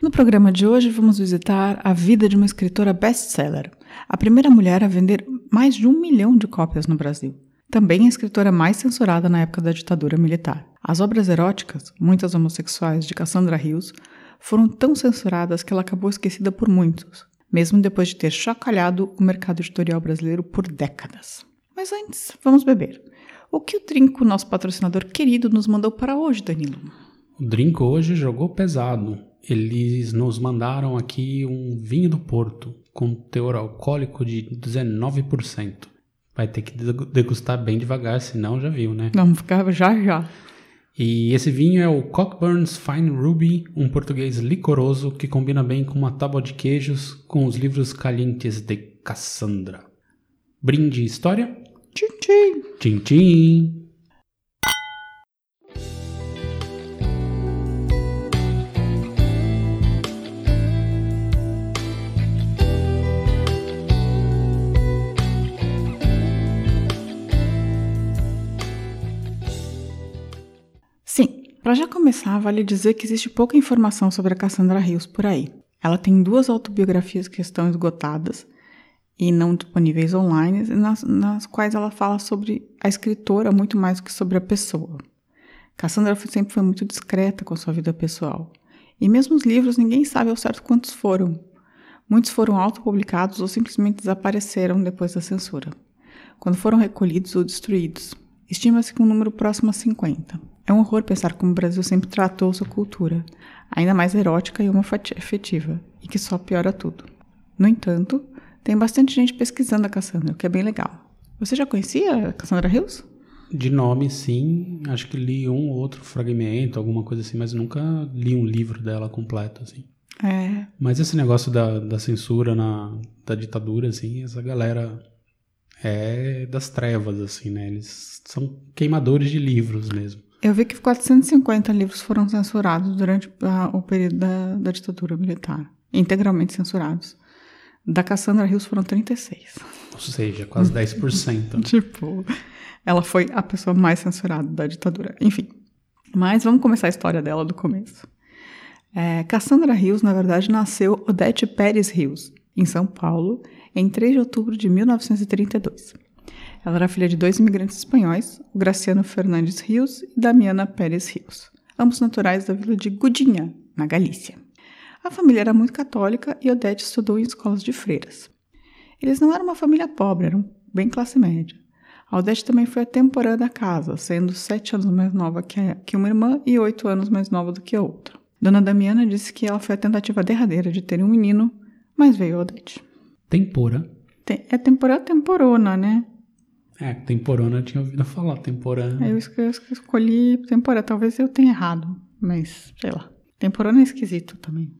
No programa de hoje vamos visitar a vida de uma escritora best-seller, a primeira mulher a vender mais de um milhão de cópias no Brasil. Também a escritora mais censurada na época da ditadura militar. As obras eróticas, muitas homossexuais, de Cassandra Rios, foram tão censuradas que ela acabou esquecida por muitos, mesmo depois de ter chacalhado o mercado editorial brasileiro por décadas. Mas antes, vamos beber. O que o Trinco, nosso patrocinador querido, nos mandou para hoje, Danilo? O Drinco hoje jogou pesado. Eles nos mandaram aqui um vinho do Porto com teor alcoólico de 19%. Vai ter que degustar bem devagar, senão já viu, né? Vamos ficar já já. E esse vinho é o Cockburn's Fine Ruby, um português licoroso que combina bem com uma tábua de queijos com os livros calientes de Cassandra. Brinde história? Tchim, tchim. Tchim, tchim. Para já começar, vale dizer que existe pouca informação sobre a Cassandra Rios por aí. Ela tem duas autobiografias que estão esgotadas e não disponíveis online, nas, nas quais ela fala sobre a escritora muito mais do que sobre a pessoa. Cassandra sempre foi muito discreta com sua vida pessoal. E mesmo os livros, ninguém sabe ao certo quantos foram. Muitos foram autopublicados ou simplesmente desapareceram depois da censura, quando foram recolhidos ou destruídos. Estima-se que um número próximo a 50. É um horror pensar como o Brasil sempre tratou sua cultura, ainda mais erótica e homoafetiva, e que só piora tudo. No entanto, tem bastante gente pesquisando a Cassandra, o que é bem legal. Você já conhecia a Cassandra Hills? De nome, sim. Acho que li um ou outro fragmento, alguma coisa assim, mas nunca li um livro dela completo, assim. É. Mas esse negócio da, da censura na, da ditadura, assim, essa galera é das trevas, assim, né? Eles são queimadores de livros mesmo. Eu vi que 450 livros foram censurados durante a, o período da, da ditadura militar. Integralmente censurados. Da Cassandra Rios foram 36. Ou seja, quase 10%. tipo, ela foi a pessoa mais censurada da ditadura. Enfim. Mas vamos começar a história dela do começo. É, Cassandra Rios, na verdade, nasceu Odete Pérez Rios, em São Paulo, em 3 de outubro de 1932. Ela era filha de dois imigrantes espanhóis, o Graciano Fernandes Rios e Damiana Pérez Rios, ambos naturais da vila de Gudinha, na Galícia. A família era muito católica e Odete estudou em escolas de freiras. Eles não eram uma família pobre, eram bem classe média. A Odete também foi a temporã da casa, sendo sete anos mais nova que, uma irmã e oito anos mais nova do que a outra. Dona Damiana disse que ela foi a tentativa derradeira de ter um menino, mas veio a Odete. Tempora. Tem, é temporã temporona, né? É, temporona eu tinha ouvido falar, temporã. Eu, eu escolhi temporã, talvez eu tenha errado, mas sei lá. Temporona é esquisito também.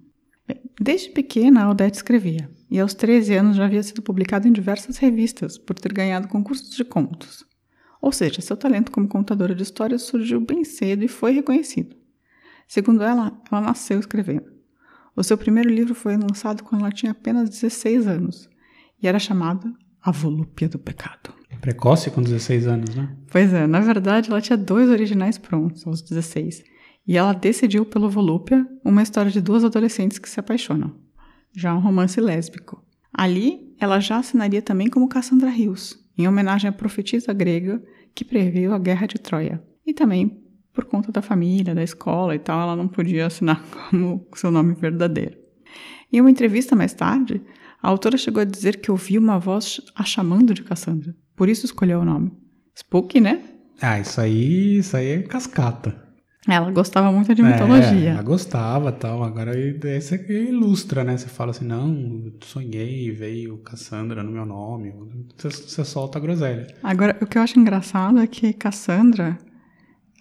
Bem, desde pequena, a Odete escrevia, e aos 13 anos já havia sido publicado em diversas revistas por ter ganhado concursos de contos. Ou seja, seu talento como contadora de histórias surgiu bem cedo e foi reconhecido. Segundo ela, ela nasceu escrevendo. O seu primeiro livro foi lançado quando ela tinha apenas 16 anos e era chamado A Volúpia do Pecado. Precoce com 16 anos, né? Pois é, na verdade ela tinha dois originais prontos aos 16 e ela decidiu pelo Volúpia, uma história de duas adolescentes que se apaixonam. Já um romance lésbico. Ali, ela já assinaria também como Cassandra Rios, em homenagem à profetisa grega que previu a Guerra de Troia. E também por conta da família, da escola e tal, ela não podia assinar como seu nome verdadeiro. Em uma entrevista mais tarde, a autora chegou a dizer que ouviu uma voz a chamando de Cassandra. Por isso escolheu o nome. Spooky, né? Ah, isso aí, isso aí é cascata. Ela gostava muito de mitologia. É, ela gostava tal. Agora você ilustra, né? Você fala assim, não, sonhei, veio Cassandra no meu nome. Você, você solta a groselha. Agora, o que eu acho engraçado é que Cassandra,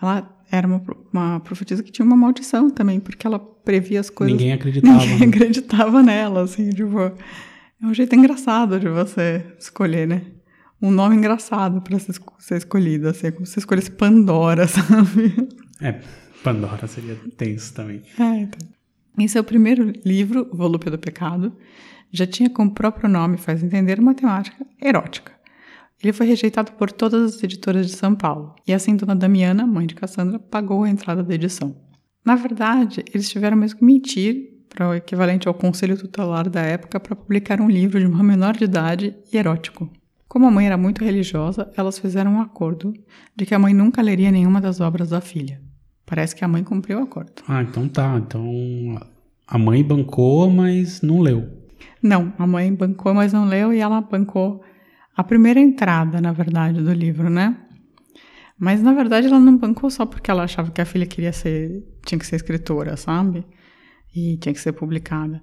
ela era uma, uma profetisa que tinha uma maldição também, porque ela previa as coisas. Ninguém acreditava. Ninguém acreditava nela, assim, tipo. É um jeito engraçado de você escolher, né? Um nome engraçado para ser escolhido, assim, como se escolhesse Pandora, sabe? É, Pandora seria tenso também. É, então. Esse é o primeiro livro, Volúpia do Pecado. Já tinha como próprio nome, faz entender, uma temática erótica. Ele foi rejeitado por todas as editoras de São Paulo, e assim Dona Damiana, mãe de Cassandra, pagou a entrada da edição. Na verdade, eles tiveram mesmo que mentir para o equivalente ao conselho tutelar da época para publicar um livro de uma menor de idade e erótico. Como a mãe era muito religiosa, elas fizeram um acordo de que a mãe nunca leria nenhuma das obras da filha. Parece que a mãe cumpriu o acordo. Ah, então tá. Então a mãe bancou, mas não leu. Não, a mãe bancou, mas não leu e ela bancou a primeira entrada, na verdade, do livro, né? Mas na verdade ela não bancou só porque ela achava que a filha queria ser, tinha que ser escritora, sabe? E tinha que ser publicada.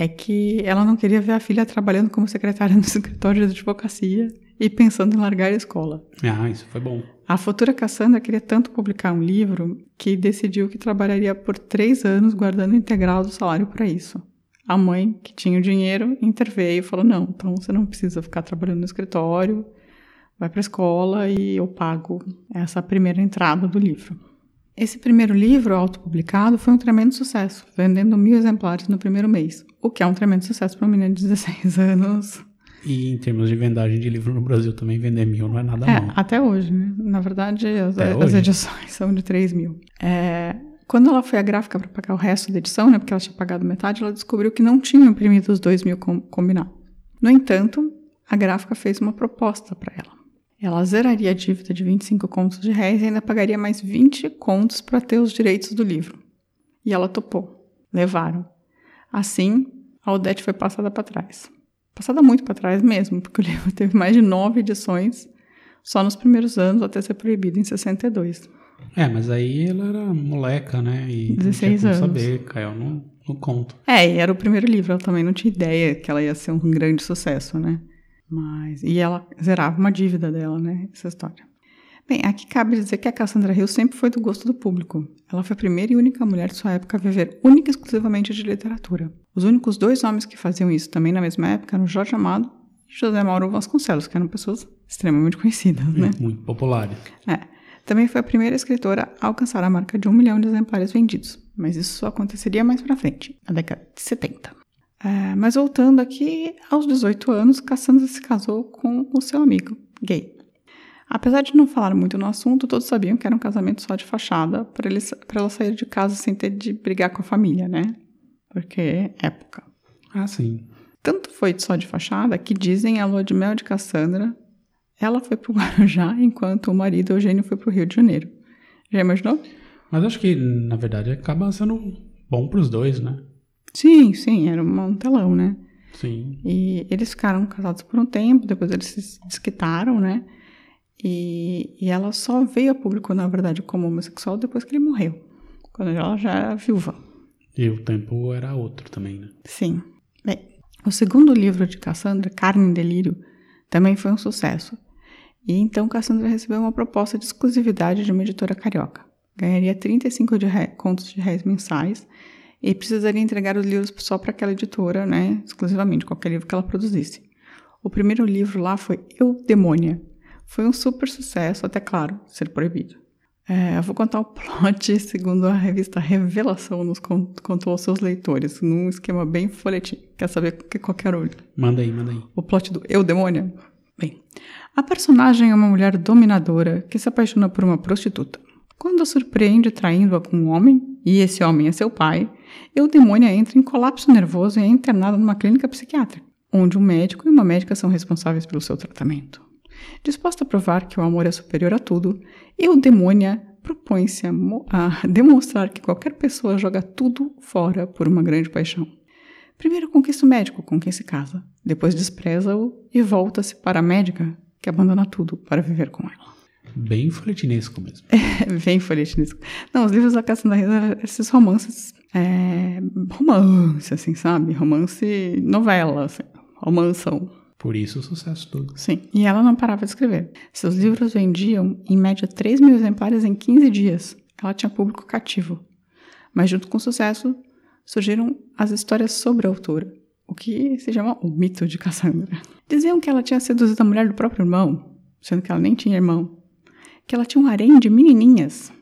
É que ela não queria ver a filha trabalhando como secretária no escritório de advocacia e pensando em largar a escola. Ah, isso foi bom. A futura Cassandra queria tanto publicar um livro que decidiu que trabalharia por três anos guardando integral do salário para isso. A mãe, que tinha o dinheiro, interveio e falou: não, então você não precisa ficar trabalhando no escritório, vai para a escola e eu pago essa primeira entrada do livro. Esse primeiro livro, autopublicado, foi um tremendo sucesso, vendendo mil exemplares no primeiro mês, o que é um tremendo sucesso para uma menina de 16 anos. E em termos de vendagem de livro no Brasil também, vender mil não é nada é, mal. Até hoje, né? Na verdade, as, as edições são de 3 mil. É, quando ela foi à gráfica para pagar o resto da edição, né, porque ela tinha pagado metade, ela descobriu que não tinha imprimido os dois mil com, combinados. No entanto, a gráfica fez uma proposta para ela. Ela zeraria a dívida de 25 contos de réis e ainda pagaria mais 20 contos para ter os direitos do livro. E ela topou. Levaram. Assim, a Odete foi passada para trás. Passada muito para trás mesmo, porque o livro teve mais de nove edições só nos primeiros anos até ser proibido em 62. É, mas aí ela era moleca, né? E 16 não anos. saber, caiu no, no conto. É, e era o primeiro livro, ela também não tinha ideia que ela ia ser um grande sucesso, né? Mas. E ela zerava uma dívida dela, né? Essa história. Bem, aqui cabe dizer que a Cassandra Hill sempre foi do gosto do público. Ela foi a primeira e única mulher de sua época a viver única e exclusivamente de literatura. Os únicos dois homens que faziam isso também na mesma época eram Jorge Amado e José Mauro Vasconcelos, que eram pessoas extremamente conhecidas, né? Muito populares. É. Também foi a primeira escritora a alcançar a marca de um milhão de exemplares vendidos, mas isso só aconteceria mais pra frente, na década de 70. É, mas voltando aqui, aos 18 anos, Cassandra se casou com o seu amigo, gay. Apesar de não falar muito no assunto, todos sabiam que era um casamento só de fachada para ela sair de casa sem ter de brigar com a família, né? Porque época. Ah, sim. Tanto foi só de fachada que dizem a lua de mel de Cassandra ela foi para o Guarujá, enquanto o marido Eugênio foi para o Rio de Janeiro. Já imaginou? Mas acho que, na verdade, acaba sendo bom para os dois, né? Sim, sim, era um telão, né? Sim. E eles ficaram casados por um tempo, depois eles se desquitaram, né? E, e ela só veio a público, na verdade, como homossexual depois que ele morreu, quando ela já era viúva. E o tempo era outro também, né? Sim. Bem, o segundo livro de Cassandra, Carne em Delírio, também foi um sucesso. E então Cassandra recebeu uma proposta de exclusividade de uma editora carioca. Ganharia 35 de contos de réis mensais e precisaria entregar os livros só para aquela editora, né, exclusivamente, qualquer livro que ela produzisse. O primeiro livro lá foi Eu, Demônia. Foi um super sucesso, até claro, ser proibido. É, eu vou contar o plot segundo a revista Revelação nos contou aos seus leitores, num esquema bem folhetim. Quer saber que qualquer olho? Manda aí, manda aí. O plot do Eu, Demônia? Bem, a personagem é uma mulher dominadora que se apaixona por uma prostituta. Quando a surpreende traindo-a com um homem, e esse homem é seu pai, Eudemônia entra em colapso nervoso e é internada numa clínica psiquiátrica, onde um médico e uma médica são responsáveis pelo seu tratamento. Disposta a provar que o amor é superior a tudo, Eudemônia propõe-se a, a demonstrar que qualquer pessoa joga tudo fora por uma grande paixão. Primeiro conquista o médico com quem se casa, depois despreza-o e volta-se para a médica, que abandona tudo para viver com ela. Bem folhetinesco mesmo. É, bem folhetinesco. Não, os livros da Cassandra Reza, esses romances, é, romance, assim, sabe? Romance novela, assim, romanção. Por isso o sucesso todo. Sim, e ela não parava de escrever. Seus livros vendiam, em média, 3 mil exemplares em 15 dias. Ela tinha público cativo. Mas junto com o sucesso, surgiram as histórias sobre a autora, o que se chama o mito de Cassandra. Diziam que ela tinha seduzido a mulher do próprio irmão, sendo que ela nem tinha irmão. Que ela tinha um harém de menininhas,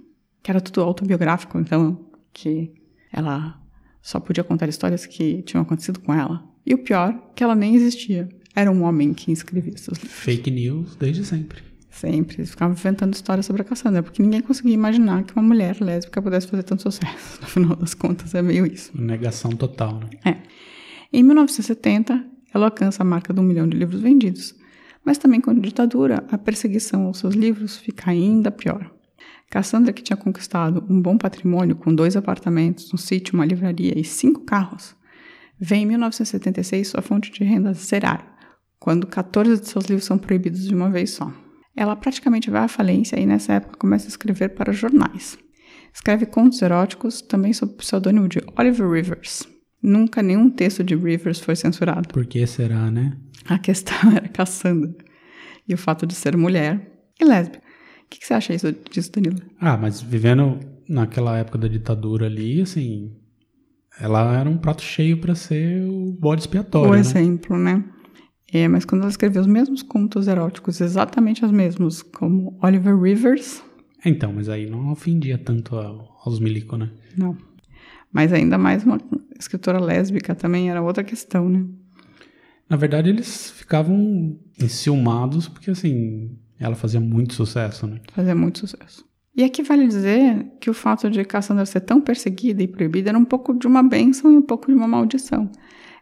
que era tudo autobiográfico, então, que ela só podia contar histórias que tinham acontecido com ela. E o pior, que ela nem existia. Era um homem que escrevia seus livros. Fake news desde sempre. Sempre. Eles ficavam inventando histórias sobre a Cassandra, porque ninguém conseguia imaginar que uma mulher lésbica pudesse fazer tanto sucesso. No final das contas, é meio isso. Negação total, né? É. Em 1970, ela alcança a marca de um milhão de livros vendidos. Mas também com a ditadura, a perseguição aos seus livros fica ainda pior. Cassandra, que tinha conquistado um bom patrimônio com dois apartamentos, um sítio, uma livraria e cinco carros, vê em 1976 sua fonte de renda zerar, quando 14 de seus livros são proibidos de uma vez só. Ela praticamente vai à falência e nessa época começa a escrever para jornais. Escreve contos eróticos, também sob o pseudônimo de Oliver Rivers. Nunca nenhum texto de Rivers foi censurado. Por que será, né? A questão era Cassandra. E o fato de ser mulher e lésbica. O que, que você acha isso, disso, Danilo? Ah, mas vivendo naquela época da ditadura ali, assim, ela era um prato cheio para ser o bode expiatório. O né? exemplo, né? É, mas quando ela escreveu os mesmos contos eróticos, exatamente os mesmos, como Oliver Rivers. Então, mas aí não ofendia tanto aos milico, né? Não. Mas ainda mais uma escritora lésbica também era outra questão, né? Na verdade, eles ficavam enciumados porque, assim, ela fazia muito sucesso, né? Fazia muito sucesso. E aqui vale dizer que o fato de Cassandra ser tão perseguida e proibida era um pouco de uma bênção e um pouco de uma maldição.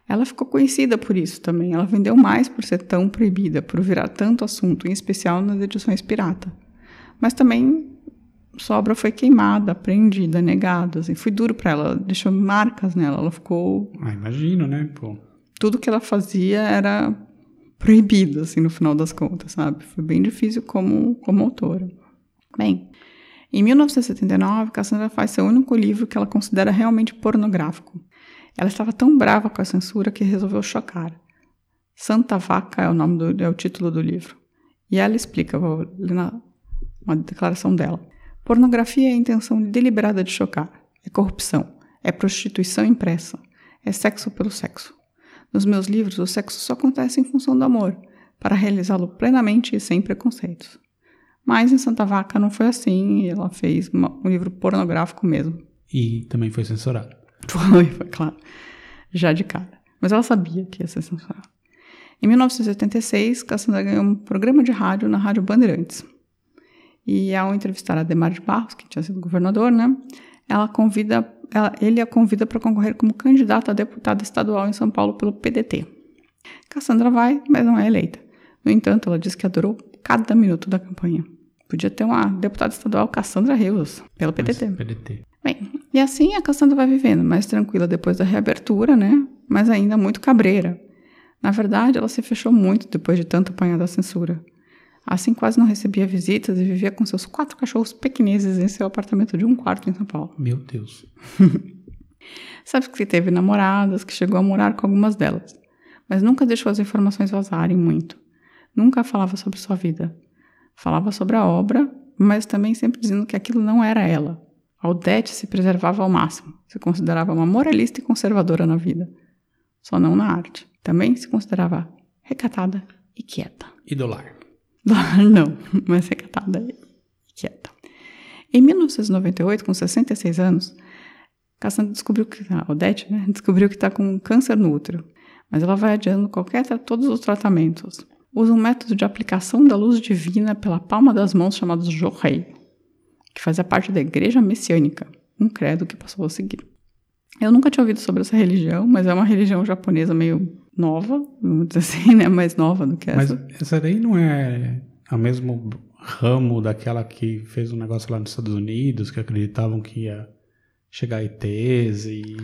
Ela ficou conhecida por isso também. Ela vendeu mais por ser tão proibida, por virar tanto assunto, em especial nas edições pirata. Mas também sua obra foi queimada, apreendida, negada. Assim, foi duro para ela, deixou marcas nela. Ela ficou. Ah, imagino, né? Pô. Tudo que ela fazia era proibido, assim, no final das contas, sabe? Foi bem difícil como, como autora. Bem, em 1979, Cassandra faz seu único livro que ela considera realmente pornográfico. Ela estava tão brava com a censura que resolveu chocar. Santa Vaca é o nome do, é o título do livro. E ela explica, vou ler na, uma declaração dela. Pornografia é a intenção deliberada de chocar. É corrupção. É prostituição impressa. É sexo pelo sexo. Nos meus livros, o sexo só acontece em função do amor, para realizá-lo plenamente e sem preconceitos. Mas em Santa Vaca não foi assim, e ela fez uma, um livro pornográfico mesmo. E também foi censurado. Foi, foi claro. Já de cara. Mas ela sabia que ia ser censurado. Em 1976, Cassandra ganhou um programa de rádio na Rádio Bandeirantes. E ao entrevistar Ademar de Barros, que tinha sido governador, né? Ela convida, ela, ele a convida para concorrer como candidata a deputada estadual em São Paulo pelo PDT. Cassandra vai, mas não é eleita. No entanto, ela diz que adorou cada minuto da campanha. Podia ter uma deputada estadual, Cassandra Rios, pelo PDT. PDT. Bem, e assim a Cassandra vai vivendo, mais tranquila depois da reabertura, né? Mas ainda muito cabreira. Na verdade, ela se fechou muito depois de tanto apanhar da censura. Assim, quase não recebia visitas e vivia com seus quatro cachorros pequeneses em seu apartamento de um quarto em São Paulo. Meu Deus. Sabe que teve namoradas, que chegou a morar com algumas delas, mas nunca deixou as informações vazarem muito. Nunca falava sobre sua vida. Falava sobre a obra, mas também sempre dizendo que aquilo não era ela. A Odete se preservava ao máximo, se considerava uma moralista e conservadora na vida, só não na arte. Também se considerava recatada e quieta. E do lar? não, mas recatada e quieta. Em 1998, com 66 anos, Cassandra descobriu que a Odete, né, descobriu que está com câncer no útero, mas ela vai adiando qualquer todos os tratamentos. Usa um método de aplicação da luz divina pela palma das mãos chamado Jorrei, que fazia parte da Igreja Messiânica, um credo que passou a seguir. Eu nunca tinha ouvido sobre essa religião, mas é uma religião japonesa meio nova, vamos dizer assim, né? Mais nova do que essa. Mas essa daí não é o mesmo ramo daquela que fez um negócio lá nos Estados Unidos, que acreditavam que ia chegar ETs e...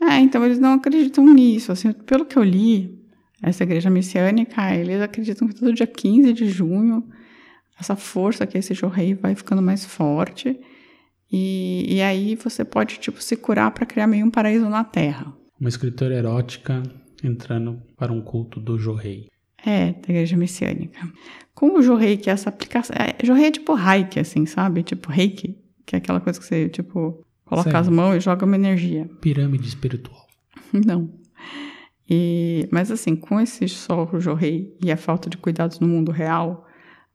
É, então eles não acreditam nisso. Assim, pelo que eu li, essa igreja messiânica, eles acreditam que todo dia 15 de junho, essa força que esse rei vai ficando mais forte. E, e aí você pode, tipo, se curar para criar meio um paraíso na Terra. Uma escritora erótica entrando para um culto do Jorrei. É, da igreja messiânica. Com o Jorrei, que é essa aplicação. É, Jorrei é tipo reiki, assim, sabe? Tipo reiki, que é aquela coisa que você, tipo, coloca Sério? as mãos e joga uma energia. Pirâmide espiritual. Não. E, mas assim, com esse sol jorrei e a falta de cuidados no mundo real,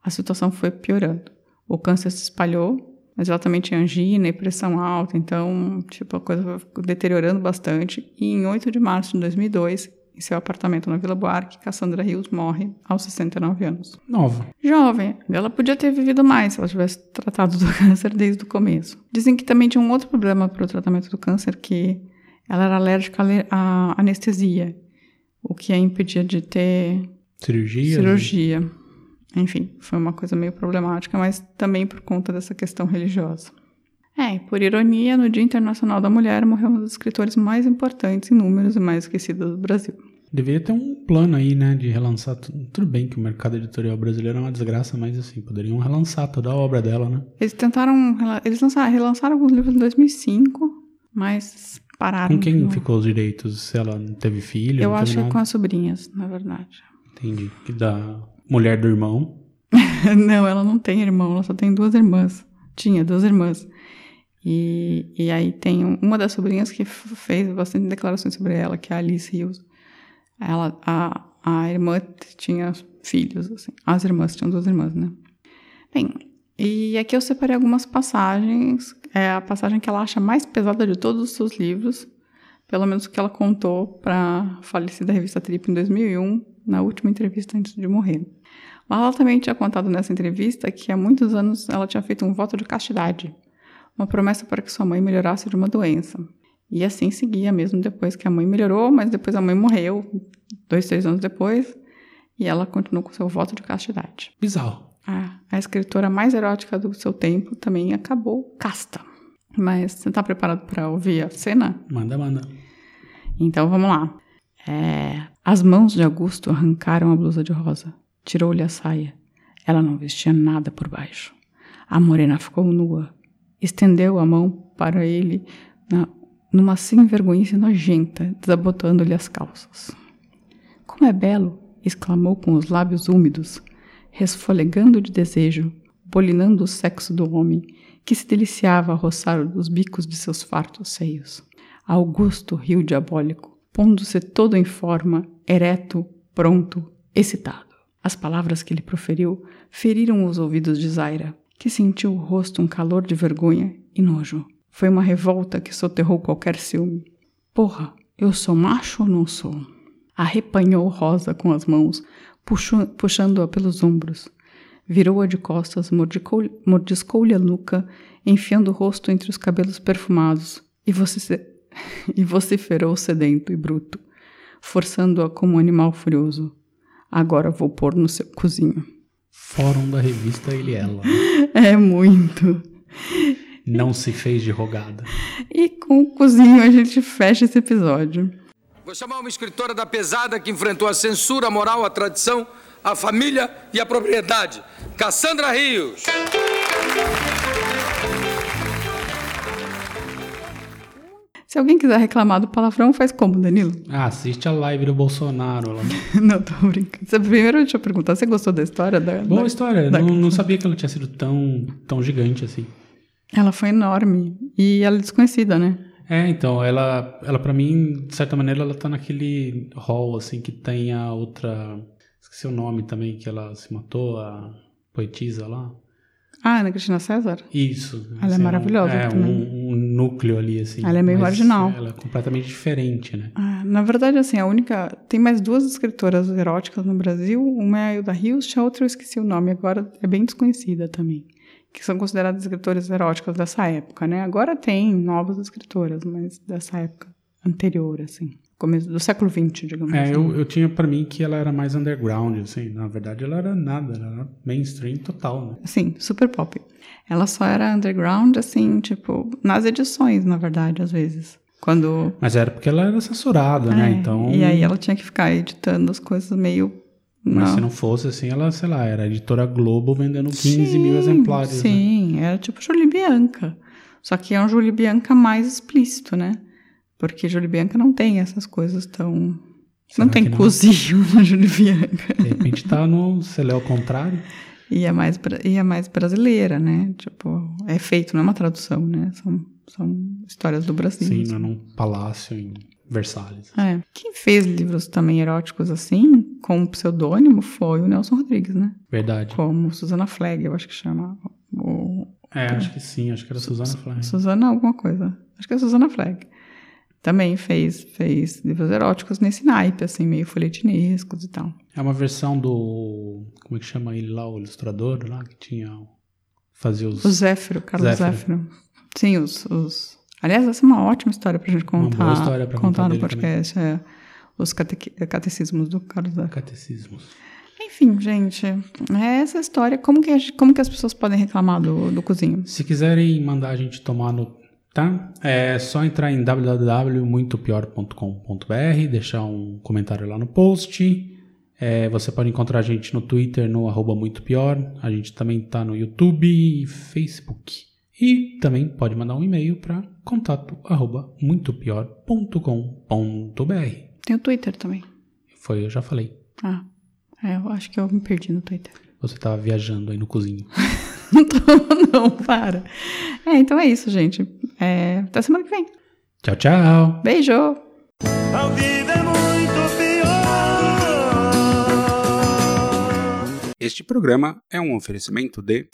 a situação foi piorando. O câncer se espalhou, mas ela também tinha angina e pressão alta, então, tipo, a coisa foi deteriorando bastante. E em 8 de março de 2002, em seu apartamento na Vila Buarque, Cassandra Rios morre aos 69 anos. Nova. Jovem, ela podia ter vivido mais se ela tivesse tratado do câncer desde o começo. Dizem que também tinha um outro problema para o tratamento do câncer, que ela era alérgica à anestesia, o que a impedia de ter Cirurgia. cirurgia. Enfim, foi uma coisa meio problemática, mas também por conta dessa questão religiosa. É, por ironia, no Dia Internacional da Mulher morreu um dos escritores mais importantes em números e mais esquecidos do Brasil. Deveria ter um plano aí, né, de relançar tudo. Bem que o mercado editorial brasileiro é uma desgraça, mas assim, poderiam relançar toda a obra dela, né? Eles tentaram, eles lançaram, relançaram alguns livros em 2005, mas pararam. Com quem ficou os direitos? Se ela não teve filho? Eu acho que com as sobrinhas, na verdade. Entendi. Que da mulher do irmão. não, ela não tem irmão, ela só tem duas irmãs. Tinha duas irmãs. E, e aí tem um- uma das sobrinhas que fez bastante declarações sobre ela, que é a Alice Rios. Ela, a, a irmã tinha filhos, assim. As irmãs tinham duas irmãs, né? Bem, e aqui eu separei algumas passagens. É a passagem que ela acha mais pesada de todos os seus livros, pelo menos que ela contou para a falecida revista Trip em 2001, na última entrevista antes de morrer. Lá ela também tinha contado nessa entrevista que há muitos anos ela tinha feito um voto de castidade, uma promessa para que sua mãe melhorasse de uma doença. E assim seguia mesmo depois que a mãe melhorou, mas depois a mãe morreu, dois, três anos depois, e ela continuou com seu voto de castidade. Bizarro. A, a escritora mais erótica do seu tempo também acabou casta. Mas você está preparado para ouvir a cena? Manda, manda. Então vamos lá. É, As mãos de Augusto arrancaram a blusa de rosa. Tirou-lhe a saia. Ela não vestia nada por baixo. A morena ficou nua. Estendeu a mão para ele numa sem vergonhice nojenta, desabotando-lhe as calças. Como é belo! exclamou com os lábios úmidos, resfolegando de desejo, bolinando o sexo do homem, que se deliciava a roçar os bicos de seus fartos seios. Augusto riu diabólico, pondo-se todo em forma, ereto, pronto, excitado. As palavras que ele proferiu feriram os ouvidos de Zaira, que sentiu o rosto um calor de vergonha e nojo. Foi uma revolta que soterrou qualquer ciúme. Porra, eu sou macho ou não sou? Arrepanhou Rosa com as mãos, puxando-a pelos ombros. Virou-a de costas, mordiscou-lhe a nuca, enfiando o rosto entre os cabelos perfumados, e, vocif- e vociferou sedento e bruto, forçando-a como um animal furioso. Agora vou pôr no seu cozinho. Fórum da revista Ele e Ela. É muito. Não se fez de rogada. E com o cozinho a gente fecha esse episódio. Vou chamar uma escritora da pesada que enfrentou a censura, a moral, a tradição, a família e a propriedade. Cassandra Rios. Se alguém quiser reclamar do palavrão, faz como, Danilo? Ah, assiste a live do Bolsonaro lá. Não, tô brincando. Você- Primeiro, deixa eu perguntar, você gostou da história? Da, Boa da- história. da- Não, não sabia que ela tinha sido tão, tão gigante assim. Ela foi enorme. E ela é desconhecida, né? É, então, ela, ela para mim, de certa maneira, ela tá naquele hall, assim, que tem a outra... Esqueci o nome também, que ela se matou, a poetisa lá. Ah, Ana Cristina César? Isso. Ela é um- maravilhosa É, também. um, um núcleo ali, assim. Ela é meio marginal. Ela é completamente diferente, né? Ah, na verdade, assim, a única. Tem mais duas escritoras eróticas no Brasil. Uma é a Hilda Hilst, a outra eu esqueci o nome, agora é bem desconhecida também. Que são consideradas escritoras eróticas dessa época, né? Agora tem novas escritoras, mas dessa época anterior, assim. Começo do século XX, digamos É, assim. eu, eu tinha pra mim que ela era mais underground, assim. Na verdade, ela era nada, ela era mainstream total, né? Sim, super pop. Ela só era underground, assim, tipo, nas edições, na verdade, às vezes. Quando. Mas era porque ela era censurada, né? É, Então. E aí ela tinha que ficar editando as coisas meio. Mas não. se não fosse assim, ela, sei lá, era a editora Globo vendendo 15 mil Sim, exemplares. né? Sim, era tipo Julie Bianca. Só que é um Julie Bianca mais explícito, né? Porque Julie Bianca não tem essas coisas tão. Será não tem não? cozinho na Julie Bianca. De repente tá no. Se lê ao contrário. E é mais, e é mais brasileira, né? Tipo, é feito, não é uma tradução, né? São, são histórias do Brasil. Sim, não é num palácio em Versalhes. É. Quem fez livros também eróticos assim, com pseudônimo, foi o Nelson Rodrigues, né? Verdade. Como Susana Flegg, eu acho que chama. O... É, acho que sim, acho que era Susana Flag. Susana alguma coisa. Acho que é Susana Flegg. Também fez, fez livros eróticos nesse naipe, assim, meio folhetinescos e tal. É uma versão do. Como é que chama ele lá, o ilustrador lá, que tinha. Fazia os. O Zéfiro, Carlos Zéfiro. Zéfiro. Sim, os, os. Aliás, essa é uma ótima história pra gente contar. boa história pra contar no dele podcast. É. Os catecismos do Carlos. Catecismos. Enfim, gente, é essa história. Como que, a gente- como que as pessoas podem reclamar do, do cozinho? Se quiserem mandar a gente tomar no. Tá? É só entrar em www.muitopior.com.br, deixar um comentário lá no post. É, você pode encontrar a gente no Twitter, no arroba muito pior. A gente também tá no YouTube e Facebook. E também pode mandar um e-mail para contato arroba muitopior.com.br. Tem o Twitter também. Foi, eu já falei. Ah, é, eu acho que eu me perdi no Twitter. Você tava viajando aí no cozinho. Não tô, não, para. É, então é isso, gente. É, até semana que vem. Tchau, tchau! Beijo! É muito pior. Este programa é um oferecimento de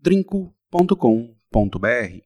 drinco.com.br www.ecoagro.br